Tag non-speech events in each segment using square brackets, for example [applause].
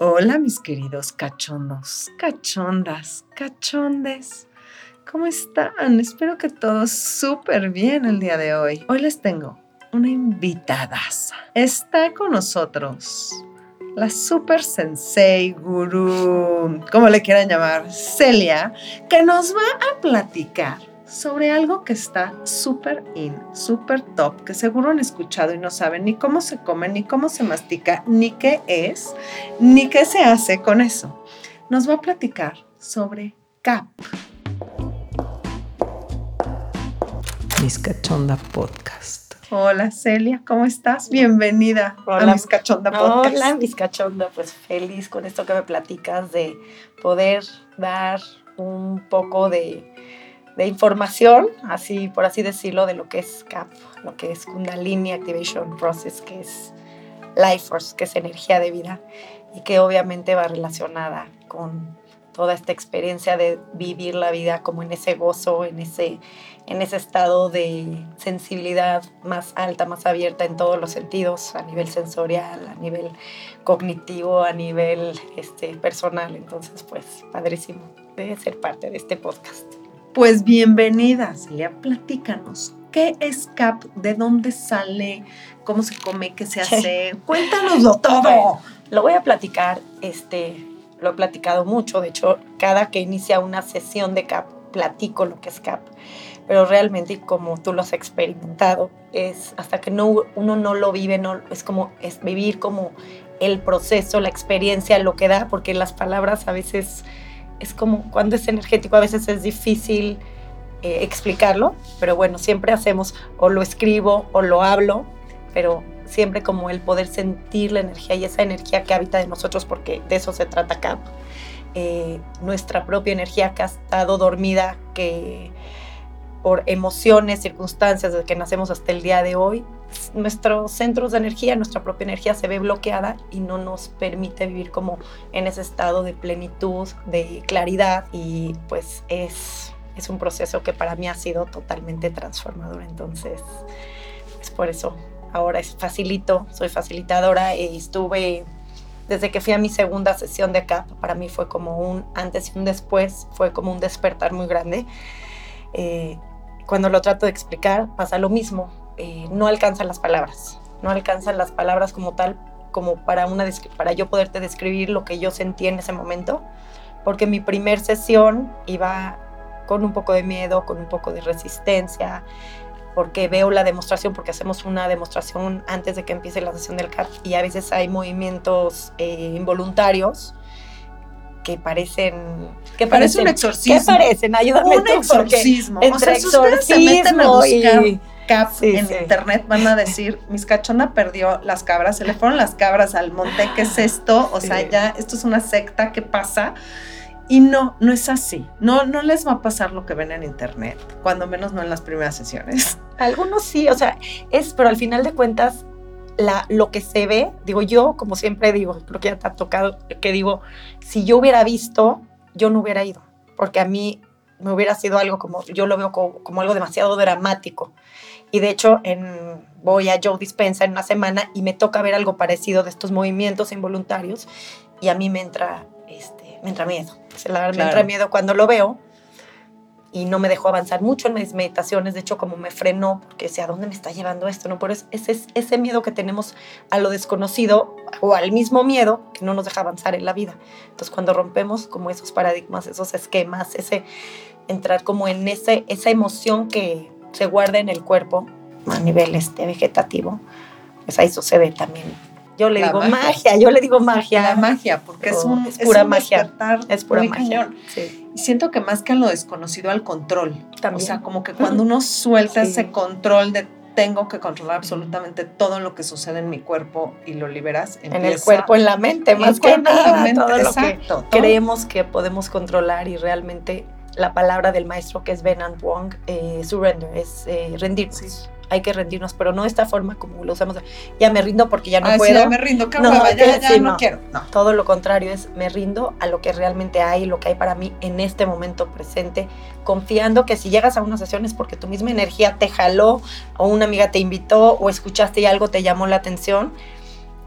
Hola mis queridos cachondos, cachondas, cachondes. ¿Cómo están? Espero que todos súper bien el día de hoy. Hoy les tengo una invitada. Está con nosotros la super sensei, gurú, como le quieran llamar, Celia, que nos va a platicar sobre algo que está súper in, súper top, que seguro han escuchado y no saben ni cómo se come, ni cómo se mastica, ni qué es, ni qué se hace con eso. Nos va a platicar sobre CAP. Mis Cachonda Podcast. Hola Celia, ¿cómo estás? Bienvenida Hola. a Mis Cachonda Podcast. Hola, mis cachonda, pues feliz con esto que me platicas de poder dar un poco de, de información, así por así decirlo, de lo que es CAP, lo que es Kundalini Activation Process, que es Life Force, que es energía de vida y que obviamente va relacionada con toda esta experiencia de vivir la vida como en ese gozo, en ese, en ese estado de sensibilidad más alta, más abierta en todos los sentidos, a nivel sensorial, a nivel cognitivo, a nivel este, personal. Entonces, pues, padrísimo de ser parte de este podcast. Pues bienvenida, Celia, platícanos. ¿Qué es CAP? ¿De dónde sale? ¿Cómo se come? ¿Qué se hace? [laughs] Cuéntanoslo todo. Lo voy a platicar, este, lo he platicado mucho, de hecho, cada que inicia una sesión de CAP, platico lo que es CAP, pero realmente, como tú lo has experimentado, es hasta que no, uno no lo vive, no, es como es vivir como el proceso, la experiencia, lo que da, porque las palabras a veces es como cuando es energético, a veces es difícil eh, explicarlo, pero bueno, siempre hacemos o lo escribo o lo hablo, pero siempre como el poder sentir la energía y esa energía que habita de nosotros, porque de eso se trata CAP. Eh, nuestra propia energía que ha estado dormida, que por emociones, circunstancias, desde que nacemos hasta el día de hoy, nuestros centros de energía, nuestra propia energía se ve bloqueada y no nos permite vivir como en ese estado de plenitud, de claridad y pues es, es un proceso que para mí ha sido totalmente transformador. Entonces, es por eso ahora es facilito, soy facilitadora y estuve desde que fui a mi segunda sesión de CAP, para mí fue como un antes y un después, fue como un despertar muy grande. Eh, cuando lo trato de explicar pasa lo mismo, eh, no alcanzan las palabras, no alcanzan las palabras como tal, como para, una, para yo poderte describir lo que yo sentí en ese momento, porque mi primer sesión iba con un poco de miedo, con un poco de resistencia, porque veo la demostración, porque hacemos una demostración antes de que empiece la sesión del CAP y a veces hay movimientos eh, involuntarios que parecen que Parece un exorcismo. ¿Qué parecen? Ayúdame Un tú, exorcismo. Entre o sea, ustedes se meten a exorcismo buscar y- CAP Sí, en sí. internet, van a decir, [laughs] mis cachona perdió las cabras, se le fueron las cabras al monte, ¿qué es esto? O sea, Sí. ya, esto es una secta, ¿qué pasa? Y no, no es así. No, no les va a pasar lo que ven en internet, cuando menos no en las primeras sesiones. [laughs] Algunos sí, o sea, es, pero al final de cuentas, la, lo que se ve, digo yo, como siempre digo, creo que ya te ha tocado, que digo, si yo hubiera visto, yo no hubiera ido, porque a mí me hubiera sido algo como, yo lo veo como, como algo demasiado dramático. Y de hecho, en, voy a Joe Dispensa en una semana y me toca ver algo parecido de estos movimientos involuntarios y a mí me entra, este, me entra miedo. O sea, la Claro. me entra miedo cuando lo veo y no me dejó avanzar mucho en mis meditaciones. De hecho, como me frenó, porque decía, ¿a dónde me está llevando esto? ¿No? Pero es ese, ese miedo que tenemos a lo desconocido o al mismo miedo que no nos deja avanzar en la vida. Entonces, cuando rompemos como esos paradigmas, esos esquemas, ese entrar como en ese, esa emoción que se guarda en el cuerpo a nivel este, vegetativo, pues ahí sucede también. Yo le La digo magia. magia. yo le digo magia. La magia, porque es un, es pura un magia. es pura muy magia. cañón. Sí, Y siento que más que a lo desconocido, al control. también. O sea, como que cuando uno suelta Sí. ese control de tengo que controlar absolutamente todo lo que sucede en mi cuerpo y lo liberas. en el cuerpo, en la mente, en más el que nada, todo lo que exacto, todo. creemos que podemos controlar y realmente la palabra del maestro que es Venant Wong, eh, surrender, es eh, rendirnos. Sí. Hay que rendirnos, pero no de esta forma como lo usamos. Ya me rindo porque ya no Ay, sí, puedo. ya me rindo, qué No, hueva, ya, que ya sí, no, no. quiero. No. Todo lo contrario es me rindo a lo que realmente hay, lo que hay para mí en este momento presente, confiando que si llegas a una sesión es porque tu misma energía te jaló o una amiga te invitó o escuchaste y algo te llamó la atención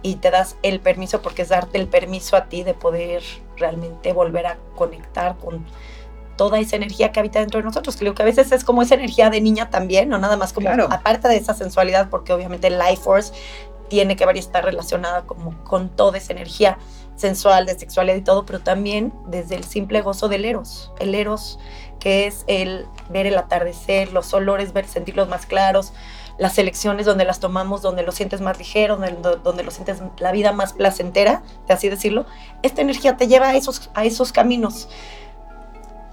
y te das el permiso, porque es darte el permiso a ti de poder realmente volver a conectar con toda esa energía que habita dentro de nosotros. Creo que a veces es como esa energía de niña también, no nada más como aparte de esa sensualidad, porque obviamente Life Force tiene que ver y está relacionada como con toda esa energía sensual, de sexualidad y todo, pero también desde el simple gozo del eros. El eros que es el ver el atardecer, los olores, ver, sentirlos más claros, las elecciones donde las tomamos, donde lo sientes más ligero, donde, donde lo sientes la vida más placentera, de así decirlo, esta energía te lleva a esos, a esos caminos.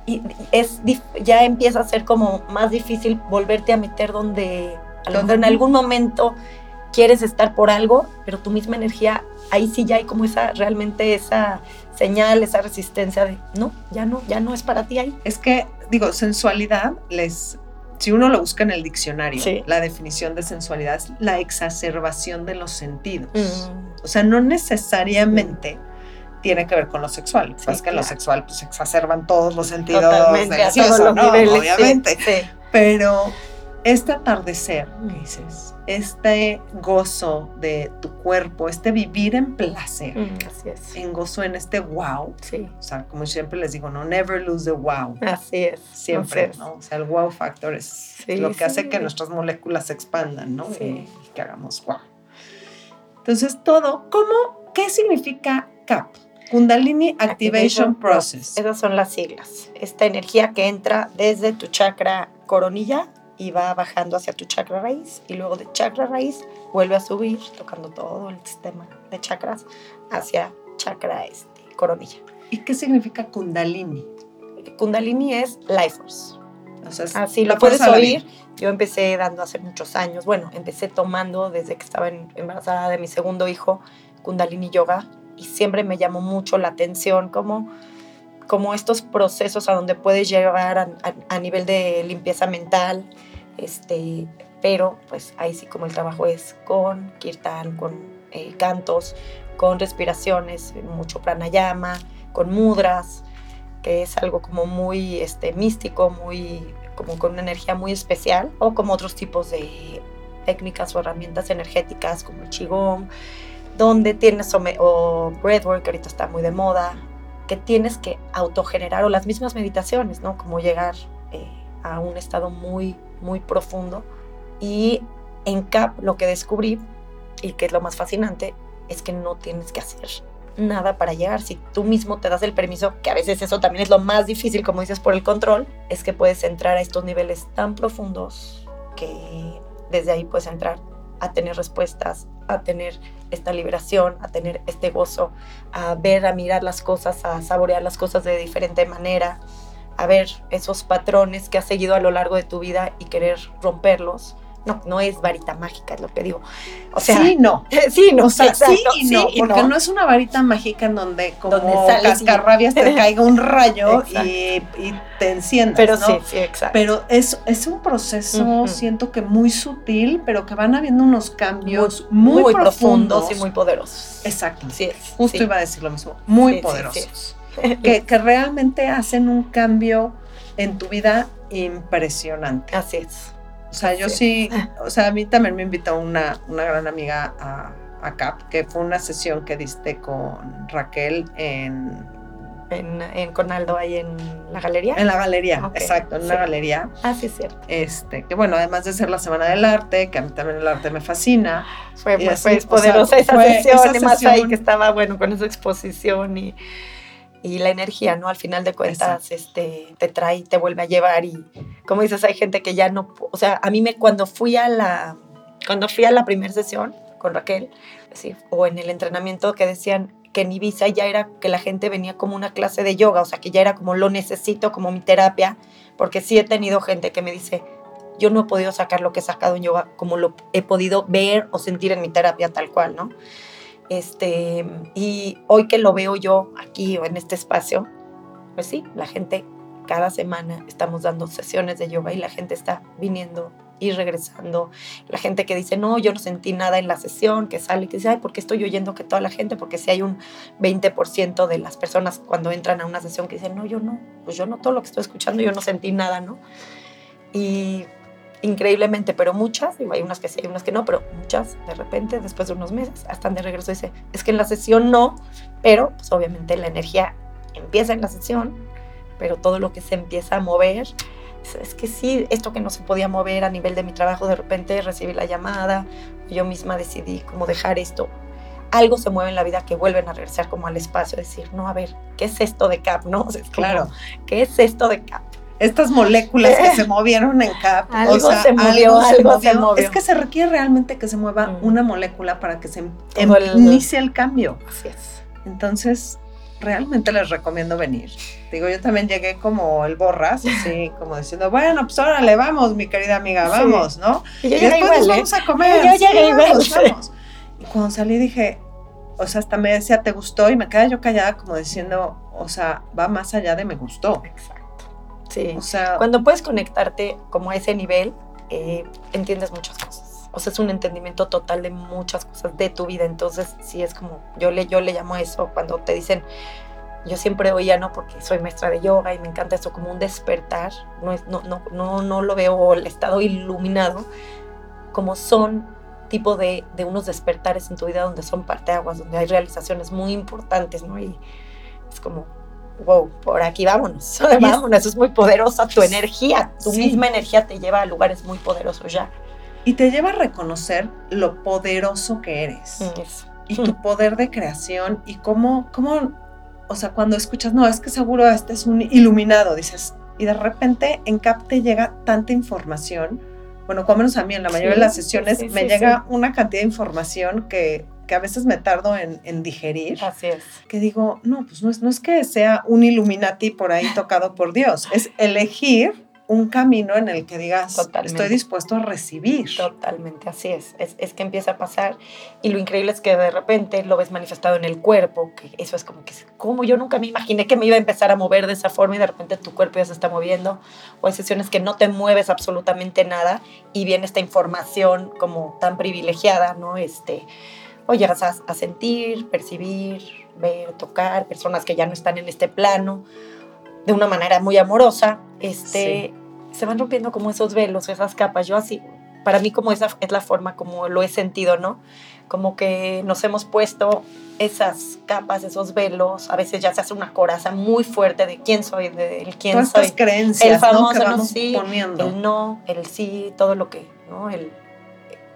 Y es, ya empieza a ser como más difícil volverte a meter donde en algún momento quieres estar por algo, pero tu misma energía, ahí sí ya hay como esa, realmente esa señal, esa resistencia de, no, ya no, ya no es para ti ahí. Es que, digo, sensualidad les... Si uno lo busca en el diccionario, la definición de sensualidad es la exacerbación de los sentidos. Mm. O sea, no necesariamente tiene que ver con lo sexual. es que en lo sexual pues exacerban todos los sentidos deliciosos, ¿no? Obviamente. Pero este atardecer, ¿qué dices? este gozo de tu cuerpo, este vivir en placer, mm, así es. en gozo, en este wow. Sí. O sea, como siempre les digo, no never lose the wow. Así es. Siempre, ¿no? O sea, el wow factor es lo que hace que nuestras moléculas se expandan, ¿no? Y, que hagamos wow. Entonces, todo, ¿cómo? ¿Qué significa CAP? Kundalini Activation, Process. Esas son las siglas. Esta energía que entra desde tu chakra coronilla y va bajando hacia tu chakra raíz y luego de chakra raíz vuelve a subir tocando todo el sistema de chakras hacia chakra este, coronilla. ¿Y qué significa kundalini? Kundalini es life force. Así lo puedes oír. Yo empecé dando hace muchos años, bueno, empecé tomando desde que estaba embarazada de mi segundo hijo, kundalini yoga, y siempre me llamó mucho la atención como estos procesos a donde puedes llegar a, a nivel de limpieza mental, este, pero pues ahí sí como el trabajo es con kirtan, con eh, cantos, con respiraciones, mucho pranayama, con mudras, que es algo como muy este, místico, muy como con una energía muy especial, o como otros tipos de técnicas o herramientas energéticas como el qigong, donde tienes o, o breathwork, que ahorita está muy de moda, que tienes que autogenerar, o las mismas meditaciones, ¿no? Como llegar eh, a un estado muy muy profundo. Y en CAP lo que descubrí, y que es lo más fascinante, es que no tienes que hacer nada para llegar. Si tú mismo te das el permiso, que a veces eso también es lo más difícil, como dices, por el control, es que puedes entrar a estos niveles tan profundos que desde ahí puedes entrar a tener respuestas, a tener esta liberación, a tener este gozo, a ver, a mirar las cosas, a saborear las cosas de diferente manera a ver esos patrones que has seguido a lo largo de tu vida y querer romperlos. No, no es varita mágica, es lo que digo. O sea, sí, no. [laughs] Sí, no. O sea, sí y no, porque no. es una varita mágica en donde como cascarrabias te [laughs] caiga un rayo y, te enciendas, Pero sí, sí, exacto. Pero es, es un proceso, siento que muy sutil, pero que van habiendo unos cambios muy, profundos, y muy poderosos. Exacto. Sí, Justo iba a decir lo mismo, muy poderosos. [laughs] que, realmente hacen un cambio en tu vida impresionante. Así es. O sea, yo sí, [laughs] o sea, a mí también me invitó una, una gran amiga a, a CAP, que fue una sesión que diste con Raquel en en, en, Conaldo, ahí en la galería. En la galería, exacto, en una galería. Ah, sí, es cierto. Este, que bueno, además de ser la Semana del Arte, que a mí también el arte me fascina. Fue, fue poderosa esa, sesión, además ahí que estaba, bueno, con esa exposición y y la energía, ¿no? Al final de cuentas, este, te trae, te vuelve a llevar y, como dices, hay gente que ya no, o sea, a mí me, cuando fui a la, cuando fui a la primera sesión con Raquel, sí, o en el entrenamiento que decían que en Ibiza ya era que la gente venía como una clase de yoga, o sea, que ya era como lo necesito, como mi terapia, porque sí he tenido gente que me dice, yo no he podido sacar lo que he sacado en yoga como lo he podido ver o sentir en mi terapia tal cual, ¿no? Este, y hoy que lo veo yo aquí en este espacio, pues sí, la gente cada semana estamos dando sesiones de yoga y la gente está viniendo y regresando. La gente que dice, no, yo no sentí nada en la sesión, que sale que dice, ay, ¿por qué estoy oyendo que toda la gente? Porque si hay un 20% de las personas cuando entran a una sesión que dicen, no, yo no, pues yo no todo lo que estoy escuchando, yo no sentí nada, ¿no? Y increíblemente, pero muchas, hay unas que sí, hay unas que no, pero muchas de repente, después de unos meses, están de regreso, dice, es que en la sesión no, pero pues obviamente la energía empieza en la sesión, pero todo lo que se empieza a mover, es que sí, esto que no se podía mover a nivel de mi trabajo, de repente recibí la llamada, yo misma decidí cómo dejar esto. Algo se mueve en la vida que vuelven a regresar como al espacio, decir, no, a ver, ¿qué es esto de CAP? ¿No? claro. ¿Qué es esto de CAP? Estas moléculas que se [laughs] movieron en CAP. Algo o sea, se movió, algo, se, movió. Es que se requiere realmente que se mueva mm. una molécula para que se em, inicie el cambio. Así es. Entonces, realmente les recomiendo venir. Digo, yo también llegué como el borras, así [laughs] como diciendo, bueno, pues órale, vamos, mi querida amiga, vamos, ¿no? Y, después nos vamos ¿eh? a comer. Yo llegué igual. Y cuando salí dije, o sea, hasta me decía, ¿te gustó? Y me quedé yo callada como diciendo, o sea, va más allá de me gustó. Exacto. Sí. O sea, cuando puedes conectarte como a ese nivel, eh, entiendes muchas cosas. O sea, es un entendimiento total de muchas cosas de tu vida. Entonces, sí es como, yo le, yo le llamo eso cuando te dicen, yo siempre oía, ¿no? Porque soy maestra de yoga y me encanta eso como un despertar. No, es, no, no, no, no lo veo el estado iluminado, como son tipo de, de unos despertares en tu vida donde son parteaguas, donde hay realizaciones muy importantes, ¿no? Y es como, wow, por aquí vámonos, [laughs] vámonos, eso es muy poderosa tu energía, tu misma energía te lleva a lugares muy poderosos ya. Y te lleva a reconocer lo poderoso que eres. Mm, y tu poder de creación y cómo, cómo, o sea, cuando escuchas, no, es que seguro este es un iluminado, dices, y de repente en CAP te llega tanta información. Bueno, como menos a mí en la mayoría de las sesiones me llega una cantidad de información que que a veces me tardo en, digerir. Así es. Que digo, no, pues no es, no es que sea un Illuminati por ahí tocado por Dios, es elegir un camino en el que digas, estoy dispuesto a recibir. Totalmente, así es. es. que empieza a pasar y lo increíble es que de repente lo ves manifestado en el cuerpo, que eso es como que, como yo nunca me imaginé que me iba a empezar a mover de esa forma y de repente tu cuerpo ya se está moviendo, o hay sesiones que no te mueves absolutamente nada y viene esta información como tan privilegiada, ¿no? Este, o llegas a, sentir, percibir, ver, tocar personas que ya no están en este plano de una manera muy amorosa, este, se van rompiendo como esos velos, esas capas. Yo así, para mí como esa es la forma como lo he sentido, ¿no? Como que nos hemos puesto esas capas, esos velos, a veces ya se hace una coraza muy fuerte de quién soy, de quién Todas soy. Estas creencias, el famoso, ¿no? sí, poniendo. el no, el sí, todo lo que, ¿no? El,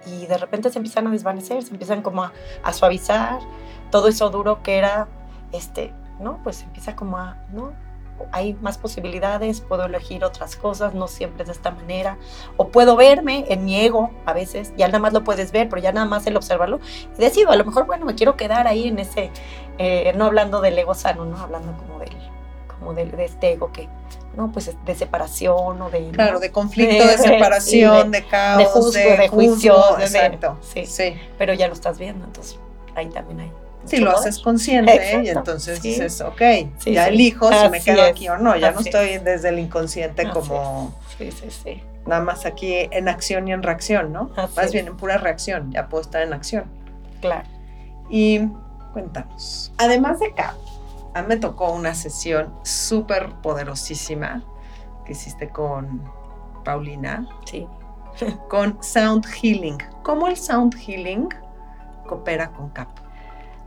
y de repente se empiezan a desvanecer, se empiezan como a, suavizar, todo eso duro que era, este, ¿no? Pues empieza como a, ¿no? Hay más posibilidades, puedo elegir otras cosas, no siempre de esta manera. O puedo verme en mi ego a veces, ya nada más lo puedes ver, pero ya nada más el observarlo. Y decido, a lo mejor, bueno, me quiero quedar ahí en ese, eh, no hablando del ego sano, no hablando como del, como de este ego que ¿no? Pues de separación o de... Claro, de conflicto, de, [laughs] separación, de, caos, de, juzgo, de, juicio. exacto. Sí, sí. Pero ya lo estás viendo, entonces ahí también hay... Sí, lo haces consciente y entonces dices, ok, ya elijo si me quedo aquí o no, ya no estoy desde el inconsciente como... Sí, sí, sí. Nada más aquí en acción y en reacción, ¿no? más bien en pura reacción, ya puedo estar en acción. Claro. Y cuéntanos, además de acá, a mí me tocó una sesión súper poderosísima que hiciste con Paulina. Sí. [laughs] con Sound Healing. ¿Cómo el Sound Healing coopera con CAP?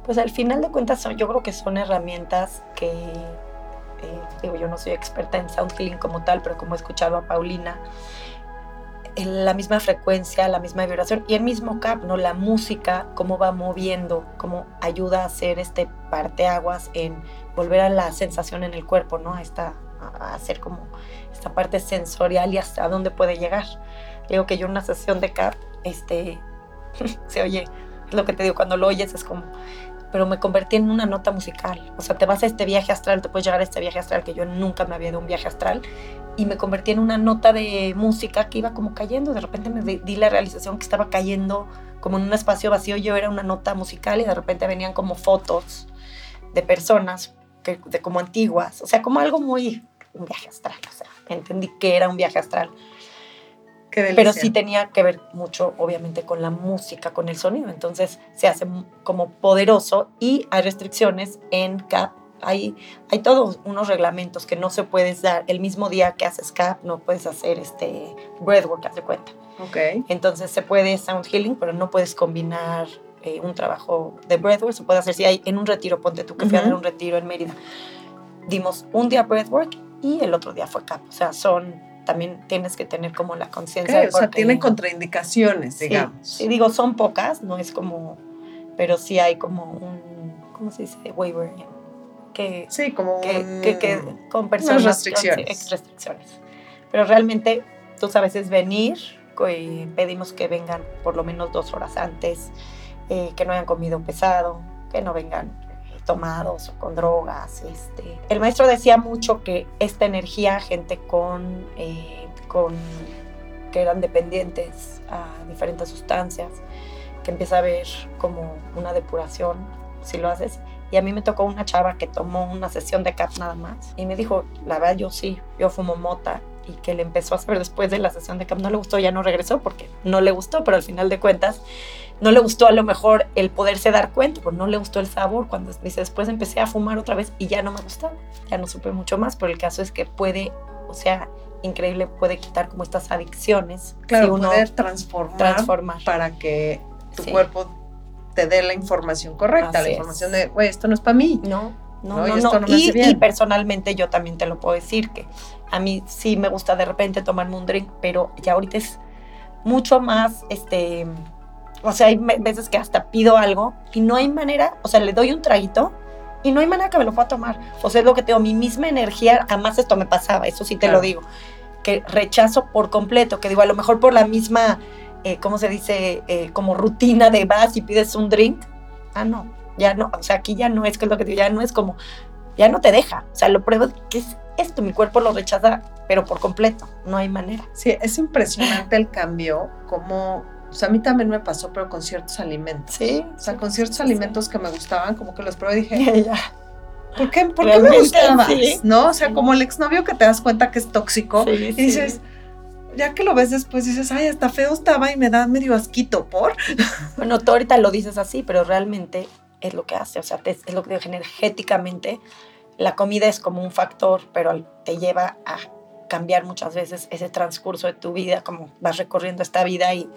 Pues al final de cuentas yo creo que son herramientas que, eh, digo, yo no soy experta en Sound Healing como tal, pero como he escuchado a Paulina, la misma frecuencia, la misma vibración y el mismo cap, ¿no? La música, cómo va moviendo, cómo ayuda a hacer este parteaguas en volver a la sensación en el cuerpo, ¿no? A, esta, a hacer como esta parte sensorial y hasta dónde puede llegar. Digo que yo una sesión de cap, este, [laughs] se oye, es lo que te digo, cuando lo oyes es como, pero me convertí en una nota musical. O sea, te vas a este viaje astral, te puedes llegar a este viaje astral, que yo nunca me había dado un viaje astral, y me convertí en una nota de música que iba como cayendo. De repente me di la realización que estaba cayendo como en un espacio vacío. Yo era una nota musical y de repente venían como fotos de personas que, de como antiguas. O sea, como algo muy. un viaje astral. O sea, entendí que era un viaje astral. Pero sí tenía que ver mucho, obviamente, con la música, con el sonido. Entonces se hace como poderoso y hay restricciones en CAP hay, hay todos unos reglamentos que no se puedes dar el mismo día que haces CAP, no puedes hacer este breathwork, haz de cuenta. Ok. Entonces se puede sound healing, pero no puedes combinar eh, un trabajo de breathwork. Se puede hacer si hay en un retiro, ponte tú que fui a dar un retiro en Mérida. Dimos un día breathwork y el otro día fue CAP. O sea, son, también tienes que tener como la conciencia. de o sea, porque- tiene contraindicaciones, Sí, digamos. Sí, digo, son pocas, no es como, pero sí hay como un, ¿cómo se dice? Waiver. Que, Sí, como que, un- que, que con personas restricciones. ex- restricciones. Pero realmente tú sabes es venir, y pedimos que vengan por lo menos dos horas antes, eh, que no hayan comido pesado, que no vengan eh, tomados o con drogas. Este. El maestro decía mucho que esta energía, gente con, eh, con que eran dependientes a diferentes sustancias, que empieza a haber como una depuración si lo haces. Y a mí me tocó una chava que tomó una sesión de CAP nada más y me dijo, la verdad yo sí, yo fumo mota y que le empezó a hacer después de la sesión de CAP, no le gustó, ya no regresó porque no le gustó, pero al final de cuentas no le gustó a lo mejor el poderse dar cuenta, pues no le gustó el sabor. Cuando dice, después empecé a fumar otra vez y ya no me gustaba, ya no supe mucho más, pero el caso es que puede, o sea, increíble, puede quitar como estas adicciones. Claro, si uno poder transformar, transformar. para que tu Sí. cuerpo te dé la información correcta, Así la es. información de, güey, esto no es para mí. No, no, No, y no, esto no. no Y, y personalmente yo también te lo puedo decir que a mí sí me gusta de repente tomarme un drink, pero ya ahorita es mucho más, este, o sea, hay veces que hasta pido algo y no hay manera, o sea, le doy un traguito y no hay manera que me lo pueda tomar. O sea, es lo que tengo, mi misma energía, jamás esto me pasaba, eso sí te Claro. lo digo, que rechazo por completo, que digo, a lo mejor por la misma, eh, ¿cómo se dice? Eh, como rutina de vas y pides un drink. Ah, no, ya no, o sea, aquí ya no es que es lo que digo, ya no es como, ya no te deja, o sea, lo pruebo, ¿qué es esto? Mi cuerpo lo rechaza, pero por completo, no hay manera. Sí, es impresionante el cambio, como, o sea, a mí también me pasó, pero con ciertos alimentos. Sí, O sea, con ciertos sí, alimentos que me gustaban, como que los probé y dije, [laughs] ya. ¿por qué, ¿por qué me gustabas? sí. ¿No? O sea, como el exnovio que te das cuenta que es tóxico Sí, y sí. dices, ya que lo ves después, dices, ay, hasta feo estaba y me da medio asquito, ¿por? [laughs] Bueno, tú ahorita lo dices así, pero realmente es lo que hace, o sea, es lo que energéticamente. La comida es como un factor, pero te lleva a cambiar muchas veces ese transcurso de tu vida, como vas recorriendo esta vida y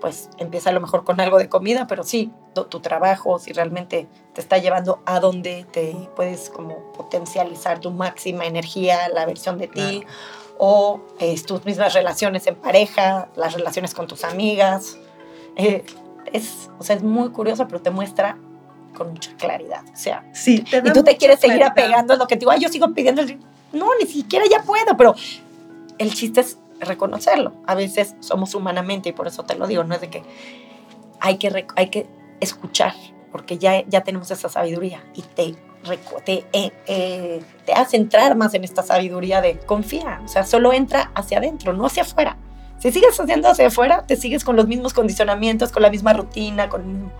pues empieza a lo mejor con algo de comida, pero sí, tu, tu trabajo, si realmente te está llevando a donde te puedes como potencializar tu máxima energía, la versión de ti, o eh, tus mismas relaciones en pareja, las relaciones con tus amigas. Eh, es, o sea, es muy curioso, pero te muestra con mucha claridad. O sea, Sí, te y tú te quieres seguir claridad. apegando a lo que te digo, ay, yo sigo pidiendo el... No, ni siquiera ya puedo, pero el chiste es reconocerlo. A veces somos humanamente, y por eso te lo digo, no es de que hay que, hay que escuchar, porque ya, ya tenemos esa sabiduría y te, te, eh, eh, te hace entrar más en esta sabiduría de confía, o sea, solo entra hacia adentro, no hacia afuera. Si sigues haciendo hacia afuera, te sigues con los mismos condicionamientos, con la misma rutina, con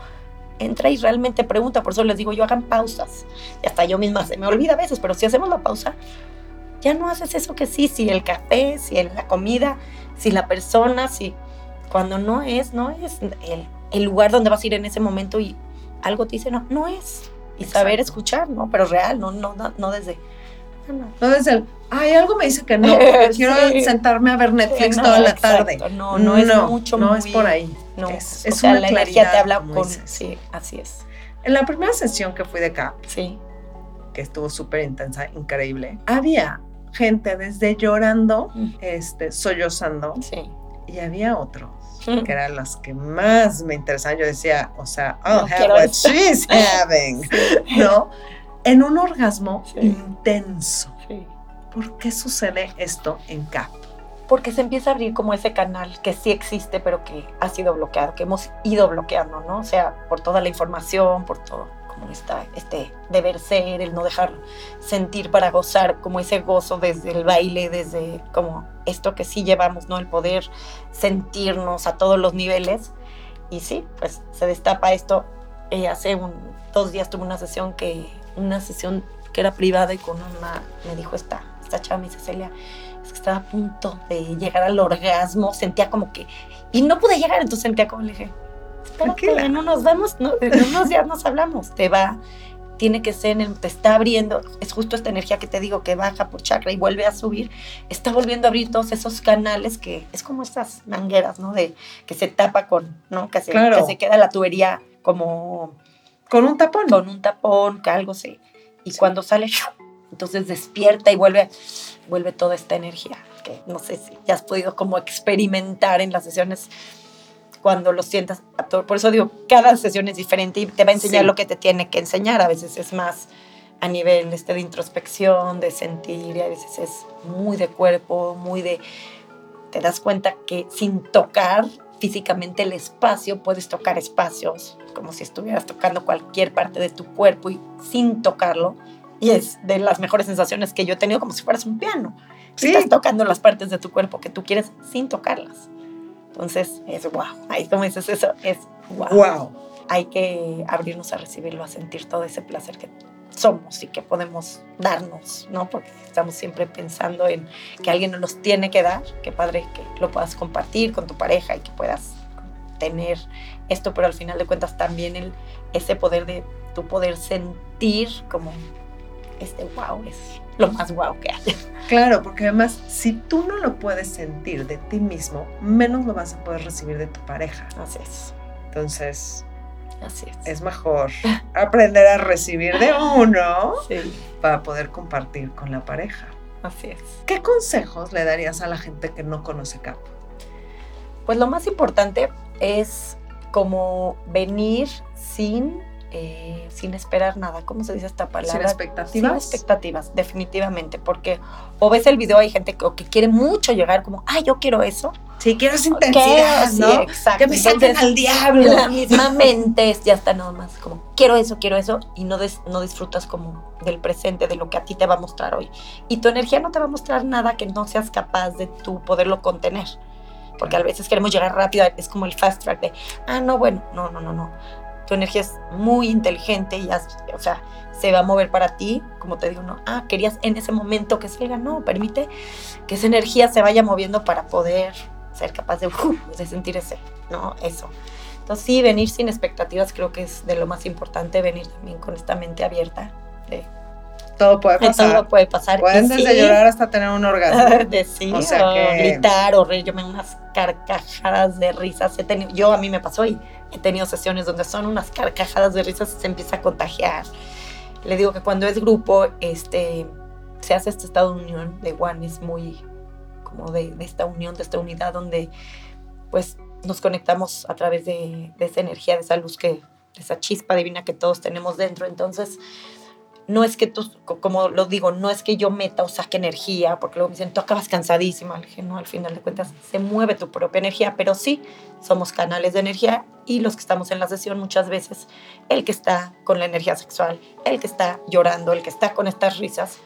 Entra y realmente pregunta, por eso les digo yo, hagan pausas. Y hasta yo misma se me olvida a veces, pero si hacemos la pausa, ya no haces eso que sí, si el café, si la comida, si la persona, si cuando no es, no es el, el lugar donde vas a ir en ese momento y algo te dice, no, no es. Y saber escuchar, ¿no? Pero real, no, no, no, no desde... ah, no. No desde el, ay, algo me dice que no, [laughs] porque quiero Sí. sentarme a ver Netflix No, toda la exacto, tarde. No, no, es mucho, No muy- es por ahí. No, Es- o es sea, una la energía te claridad, habla con... dices. Sí, así es. En la primera sesión que fui de CAP, Sí, que estuvo súper intensa, increíble, había gente desde llorando, este, sollozando, sí. y había otros [laughs] que eran los que más me interesaban. Yo decía, o sea, No I'll have quiero what esto. she's [laughs] having, ¿no? En un orgasmo Sí. intenso. Sí. ¿Por qué sucede esto en CAP? porque se empieza a abrir como ese canal que sí existe, pero que ha sido bloqueado, que hemos ido bloqueando, ¿no? O sea, por toda la información, por todo, como está este deber ser, el no dejar sentir para gozar, como ese gozo desde el baile, desde como esto que sí llevamos, ¿no? El poder sentirnos a todos los niveles. Y sí, pues se destapa esto. Eh, hace un, dos días tuve una sesión que, una sesión que era privada y con una, me dijo esta, esta chava, me dice Celia, es que estaba a punto de llegar al orgasmo, sentía como que, y no pude llegar, entonces sentía como le dije, Tranquila. espérate, no nos vamos, no, en unos días nos hablamos, te va, tiene que ser, en el, te está abriendo, es justo esta energía que te digo que baja por chakra y vuelve a subir, está volviendo a abrir todos esos canales que es como estas mangueras, ¿no? De que se tapa con, ¿no? Que se, Claro. que se queda la tubería como Con un tapón. con un tapón, que algo se... Y Sí. cuando sale, entonces despierta y vuelve, vuelve toda esta energía, que no sé si ya has podido como experimentar en las sesiones cuando lo sientas. Por eso digo, cada sesión es diferente y te va a enseñar Sí. lo que te tiene que enseñar. A veces es más a nivel este, de introspección, de sentir, y a veces es muy de cuerpo, muy de... Te das cuenta que sin tocar físicamente el espacio, puedes tocar espacios como si estuvieras tocando cualquier parte de tu cuerpo y sin tocarlo. Y es de las mejores sensaciones que yo he tenido, como si fueras un piano. Sí. Estás tocando las partes de tu cuerpo que tú quieres sin tocarlas. Entonces es wow. Ahí como dices eso, es wow. Wow. Hay que abrirnos a recibirlo, a sentir todo ese placer que somos y que podemos darnos, ¿no? Porque estamos siempre pensando en que alguien nos los tiene que dar. Qué padre que lo puedas compartir con tu pareja y que puedas tener esto, pero al final de cuentas también el, ese poder de tu poder sentir como este wow es lo más wow que hay. Claro, porque además, si tú no lo puedes sentir de ti mismo, menos lo vas a poder recibir de tu pareja. Así es, Entonces, así es. es mejor aprender a recibir de uno [laughs] Sí, para poder compartir con la pareja. así es. ¿Qué consejos le darías a la gente que no conoce CAP? Pues lo más importante es como venir sin, eh, sin esperar nada. ¿Cómo se dice esta palabra? Sin Sin expectativas. expectativas, definitivamente, porque o ves el video, hay gente que, que quiere mucho llegar como, ay, yo quiero eso. Si quieres ¿Qué? intensidad, Sí, ¿no? exacto. Que me Entonces, al diablo. La misma mente ya está nada más como, quiero eso, quiero eso, y no, des- no disfrutas como del presente, de lo que a ti te va a mostrar hoy. Y tu energía no te va a mostrar nada que no seas capaz de tú poderlo contener. Porque a veces queremos llegar rápido, es como el fast track de, ah, no, bueno, no, no, no, no. Tu energía es muy inteligente y, ya, o sea, se va a mover para ti, como te digo, no, ah, querías en ese momento que salga, no, permite que esa energía se vaya moviendo para poder ser capaz de, uf, [laughs] de sentir ese, ¿no? Eso. Entonces sí, venir sin expectativas creo que es de lo más importante, venir también con esta mente abierta Todo puede [laughs] de pasar. todo puede pasar. Pueden desde sí, llorar hasta tener un orgasmo. [laughs] de sí, O sea o que- gritar o reír. Yo me unas carcajadas de risas. He tenido, yo a mí me pasó y he tenido sesiones donde son unas carcajadas de risas y se empieza a contagiar. Le digo que cuando es grupo, este, se hace este estado de unión de One, es muy como de, de esta unión, de esta unidad donde pues nos conectamos a través de, de esa energía, de esa luz que, de esa chispa divina que todos tenemos dentro. Entonces, no es que tú, co- como lo digo, no es que yo meta o saque energía, porque luego me dicen, tú acabas cansadísima. Al final de cuentas se mueve tu propia energía, pero sí, somos canales de energía y los que estamos en la sesión muchas veces, el que está con la energía sexual, el que está llorando, el que está con estas risas,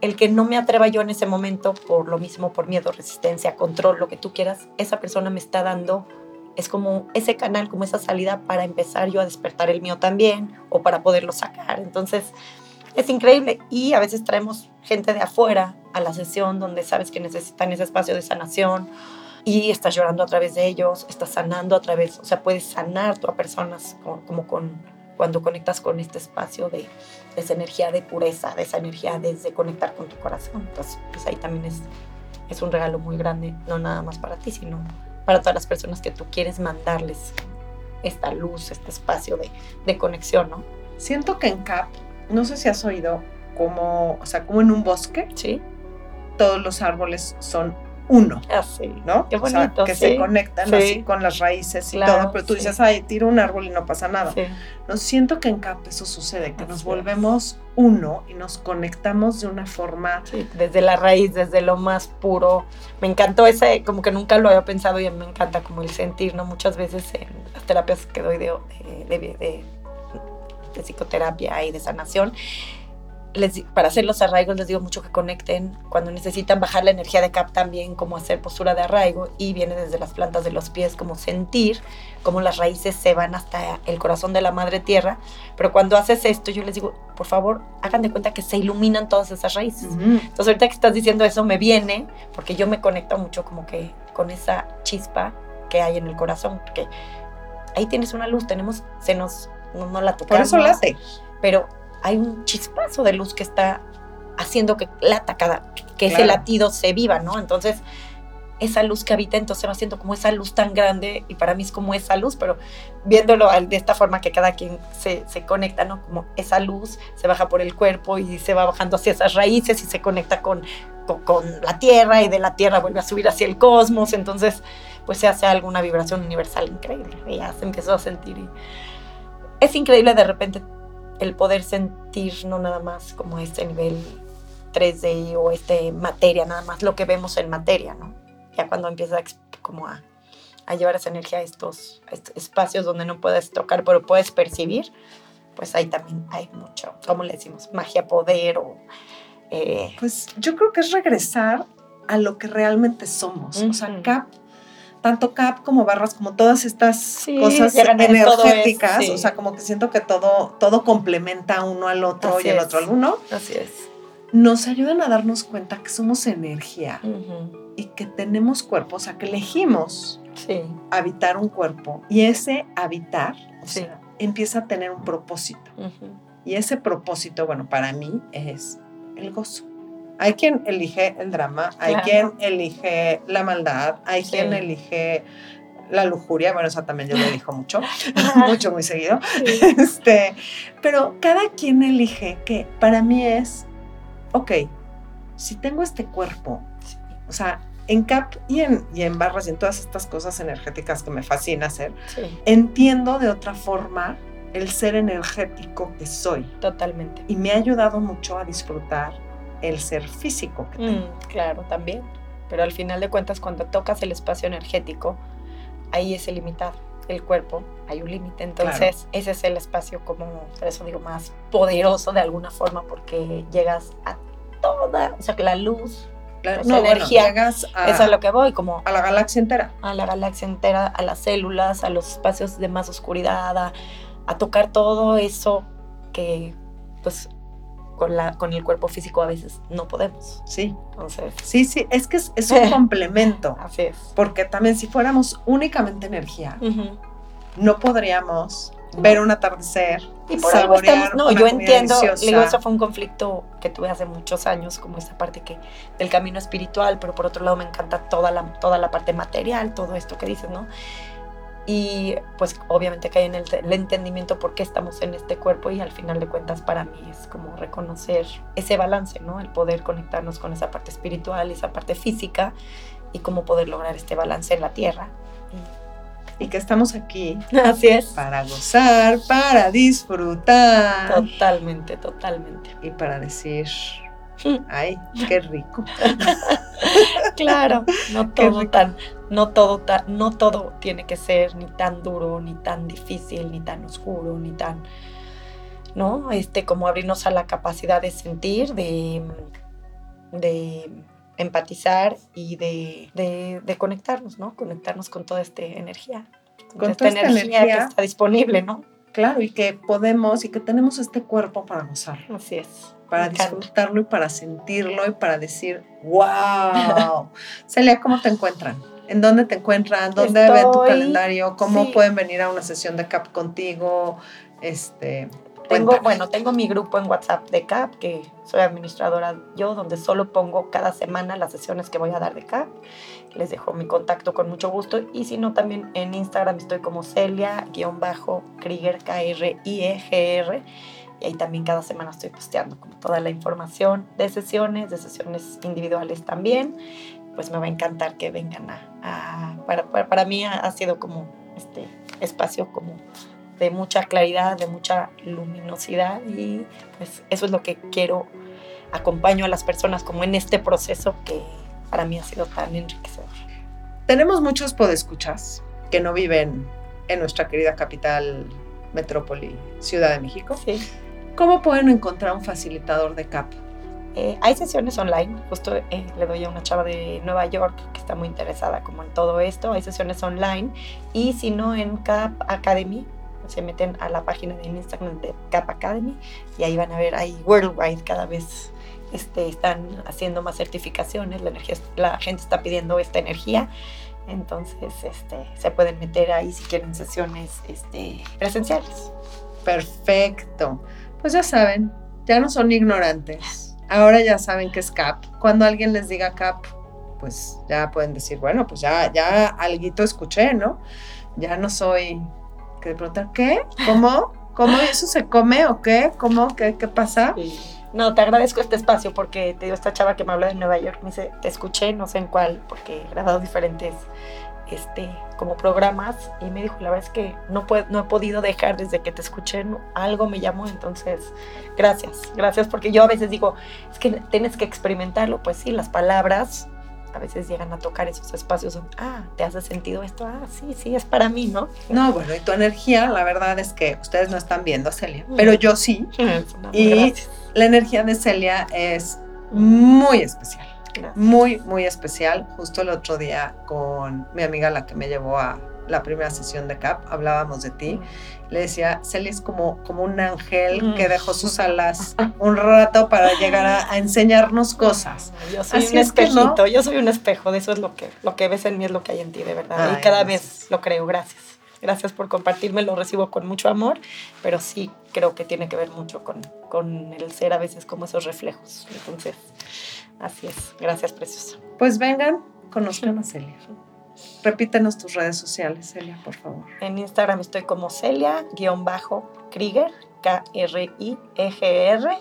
el que no me atreva yo en ese momento por lo mismo, por miedo, resistencia, control, lo que tú quieras, esa persona me está dando, es como ese canal, como esa salida para empezar yo a despertar el mío también o para poderlo sacar. Entonces, es increíble y a veces traemos gente de afuera a la sesión donde sabes que necesitan ese espacio de sanación y estás llorando a través de ellos, estás sanando a través, o sea, puedes sanar a personas como, con cuando conectas con este espacio de, de esa energía de pureza, de esa energía desde conectar con tu corazón. Entonces, pues ahí también es, es un regalo muy grande, no nada más para ti, sino para todas las personas que tú quieres mandarles esta luz, este espacio de, de conexión, ¿no? Siento que en CAP, no sé si has oído, como, o sea, como en un bosque, Sí, todos los árboles son uno, así. ¿no? Qué O sea, bonito, que sí. se conectan Sí. así con las raíces y Claro, todo, pero tú sí. dices, ay, tiro un árbol y no pasa nada. No siento que en CAP eso sucede, que Así nos es. volvemos uno y nos conectamos de una forma sí, desde la raíz, desde lo más puro. Me encantó ese, como que nunca lo había pensado y me encanta como el sentir, ¿no? Muchas veces en las terapias que doy de, de- de- de psicoterapia y de sanación, les, para hacer los arraigos les digo mucho que conecten cuando necesitan bajar la energía de CAP también, como hacer postura de arraigo y viene desde las plantas de los pies, como sentir como las raíces se van hasta el corazón de la madre tierra. Pero cuando haces esto, yo les digo, por favor, hagan de cuenta que se iluminan todas esas raíces. Entonces ahorita que estás diciendo eso me viene porque yo me conecto mucho como que con esa chispa que hay en el corazón, porque ahí tienes una luz, tenemos, se nos, no, no la Por tocamos, eso late. pero hay un chispazo de luz que está haciendo que lata cada, que ese latido se viva, ¿no? Entonces, esa luz que habita, entonces va siendo como esa luz tan grande y para mí es como esa luz, pero viéndolo de esta forma que cada quien se, se conecta, ¿no? Como esa luz se baja por el cuerpo y se va bajando hacia esas raíces y se conecta con, con, con la tierra y de la tierra vuelve a subir hacia el cosmos, entonces pues se hace alguna vibración universal increíble. Y ya se empezó a sentir y es increíble de repente el poder sentir no nada más como este nivel 3D o este materia, nada más lo que vemos en materia, ¿no? Ya cuando empieza como a, a llevar esa energía a estos, a estos espacios donde no puedes tocar, pero puedes percibir, pues ahí también hay mucho, como le decimos, magia, poder o... eh, Pues yo creo que es regresar a lo que realmente somos. O sea, Ujú. Tanto CAP como barras, como todas estas Sí, cosas es, energéticas, sí. o sea, como que siento que todo, todo complementa uno al otro Así y el otro al uno, así es. nos ayudan a darnos cuenta que somos energía y que tenemos cuerpo, o sea, que elegimos Sí, habitar un cuerpo y ese habitar o sea, empieza a tener un propósito. Y ese propósito, bueno, para mí es el gozo. Hay quien elige el drama, hay Claro. quien elige la maldad, hay Sí. quien elige la lujuria, bueno, eso también yo lo elijo mucho, [laughs] [laughs] mucho, muy seguido. sí, [laughs] Este, pero cada quien elige que para mí es, ok, si tengo este cuerpo, sí, o sea, en CAP y en, y en barras y en todas estas cosas energéticas que me fascina hacer, sí, entiendo de otra forma el ser energético que soy totalmente. y me ha ayudado mucho a disfrutar el ser físico que. Mm, claro, también. Pero al final de cuentas, cuando tocas el espacio energético, ahí es el limitado. El cuerpo, hay un límite. Entonces, ese es el espacio como, por eso digo, más poderoso de alguna forma, porque llegas a toda, o sea, que la luz, no, bueno, energía. llegas a, eso es a lo que voy, como a la galaxia entera. a la galaxia entera, a las células, a los espacios de más oscuridad, a, a tocar todo eso que, pues, con, la, con el cuerpo físico a veces no podemos. Sí, Entonces, sí, sí, es que es, es un [laughs] complemento, así es. porque también si fuéramos únicamente energía, Ujú. no podríamos ver un atardecer, Y por algo estamos, no, yo entiendo, deliciosa. digo, eso fue un conflicto que tuve hace muchos años, como esa parte que del camino espiritual, pero por otro lado me encanta toda la, toda la parte material, todo esto que dices, ¿no? Y pues obviamente hay en el, el entendimiento por qué estamos en este cuerpo y al final de cuentas para mí es como reconocer ese balance, ¿no? El poder conectarnos con esa parte espiritual esa parte física y cómo poder lograr este balance en la tierra. y que estamos aquí Así es. para gozar, para disfrutar Totalmente, totalmente. y para decir, [laughs] ay, qué rico. [laughs] Claro, no todo tan, no todo tan, no todo tiene que ser ni tan duro, ni tan difícil, ni tan oscuro, ni tan, ¿no? Este, como abrirnos a la capacidad de sentir, de, de empatizar y de, de, de conectarnos, ¿no? Conectarnos con toda esta energía. Con esta toda esta energía. que está disponible, ¿no? Claro, y que podemos y que tenemos este cuerpo para gozar, Así es. Para disfrutarlo y para sentirlo y para decir, wow. [laughs] Celia, ¿cómo te encuentran? ¿En dónde te encuentran? ¿Dónde ven tu Estoy- calendario? ¿Cómo sí. pueden venir a una sesión de CAP contigo? Este, Tengo, cuéntame. bueno, tengo mi grupo en WhatsApp de CAP, que soy administradora yo, donde solo pongo cada semana las sesiones que voy a dar de CAP. Les dejo mi contacto con mucho gusto. Y si no, también en Instagram estoy como Celia-Krieger, K-R-I-E-G-R. Y ahí también cada semana estoy posteando como toda la información de sesiones, de sesiones individuales también. Pues me va a encantar que vengan a... a- para, para, para mí ha, ha sido como este espacio como de mucha claridad, de mucha luminosidad y pues eso es lo que quiero, acompaño a las personas como en este proceso que para mí ha sido tan enriquecedor. Tenemos muchos podescuchas que no viven en nuestra querida capital, metrópoli, Ciudad de México. Sí. ¿Cómo pueden encontrar un facilitador de CAP? Eh, hay sesiones online, justo eh, le doy a una chava de Nueva York que está muy interesada como en todo esto, hay sesiones online y si no en CAP Academy, se meten a la página de Instagram de CAP Academy y ahí van a ver, ahí worldwide cada vez este, están haciendo más certificaciones, la, energía, la gente está pidiendo esta energía, entonces este, se pueden meter ahí si quieren sesiones este, presenciales. Perfecto. Pues ya saben, ya no son ignorantes. Ahora ya saben que es CAP. Cuando alguien les diga CAP, pues ya pueden decir, bueno, pues ya, ya alguito escuché, ¿no? Ya no soy de preguntar, ¿qué? ¿Cómo? ¿Cómo eso se come o qué? ¿Cómo? ¿Qué, qué pasa? No, te agradezco este espacio porque te dio esta chava que me habló de Nueva York. Me dice, te escuché, no sé en cuál, porque he grabado diferentes este, como programas y me dijo, la verdad es que no, puedo, no he podido dejar desde que te escuché, algo me llamó, entonces gracias, gracias, porque yo a veces digo, es que tienes que experimentarlo, pues sí, las palabras a veces llegan a tocar esos espacios, ah, ¿te hace sentido esto? Ah, sí, sí, es para mí, ¿no? No, bueno, y tu energía, la verdad es que ustedes no están viendo a Celia, mm. pero yo sí. [laughs] y la energía de Celia es muy especial. Muy, muy especial. Justo el otro día con mi amiga, la que me llevó a la primera sesión de CAP, hablábamos de ti. Le decía, Celia es como, como un ángel que dejó sus [laughs] alas un rato para llegar a, enseñarnos cosas. Yo soy un espejito, yo soy un espejo, de eso es lo que, lo que ves en mí, es lo que hay en ti, de verdad. y cada vez lo creo, gracias. Gracias por compartirme, lo recibo con mucho amor, pero sí creo que tiene que ver mucho con, con el ser a veces como esos reflejos. Entonces, Así es. Gracias, preciosa. Pues vengan, conozcan a Celia. Repítenos tus redes sociales, Celia, por favor. En Instagram estoy como Celia-Krieger, K-R-I-E-G-R.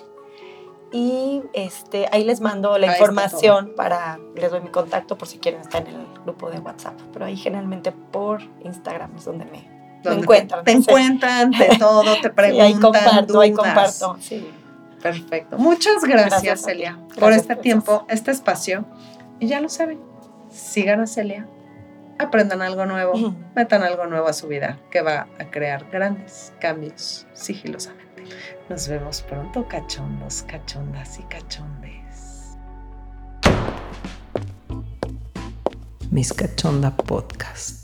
Y este, ahí les mando la información para, les doy mi contacto por si quieren estar en el grupo de WhatsApp. Pero ahí generalmente por Instagram es donde me, encuentran. Te, encuentran de [laughs] todo, te preguntan. ahí comparto, ahí comparto, sí. Perfecto. Muchas gracias, Celia, por este tiempo, este espacio. Y ya lo saben, sigan a Celia, aprendan algo nuevo, metan algo nuevo a su vida que va a crear grandes cambios sigilosamente. Nos vemos pronto, cachondos, cachondas y cachondes. Mis Cachonda Podcast.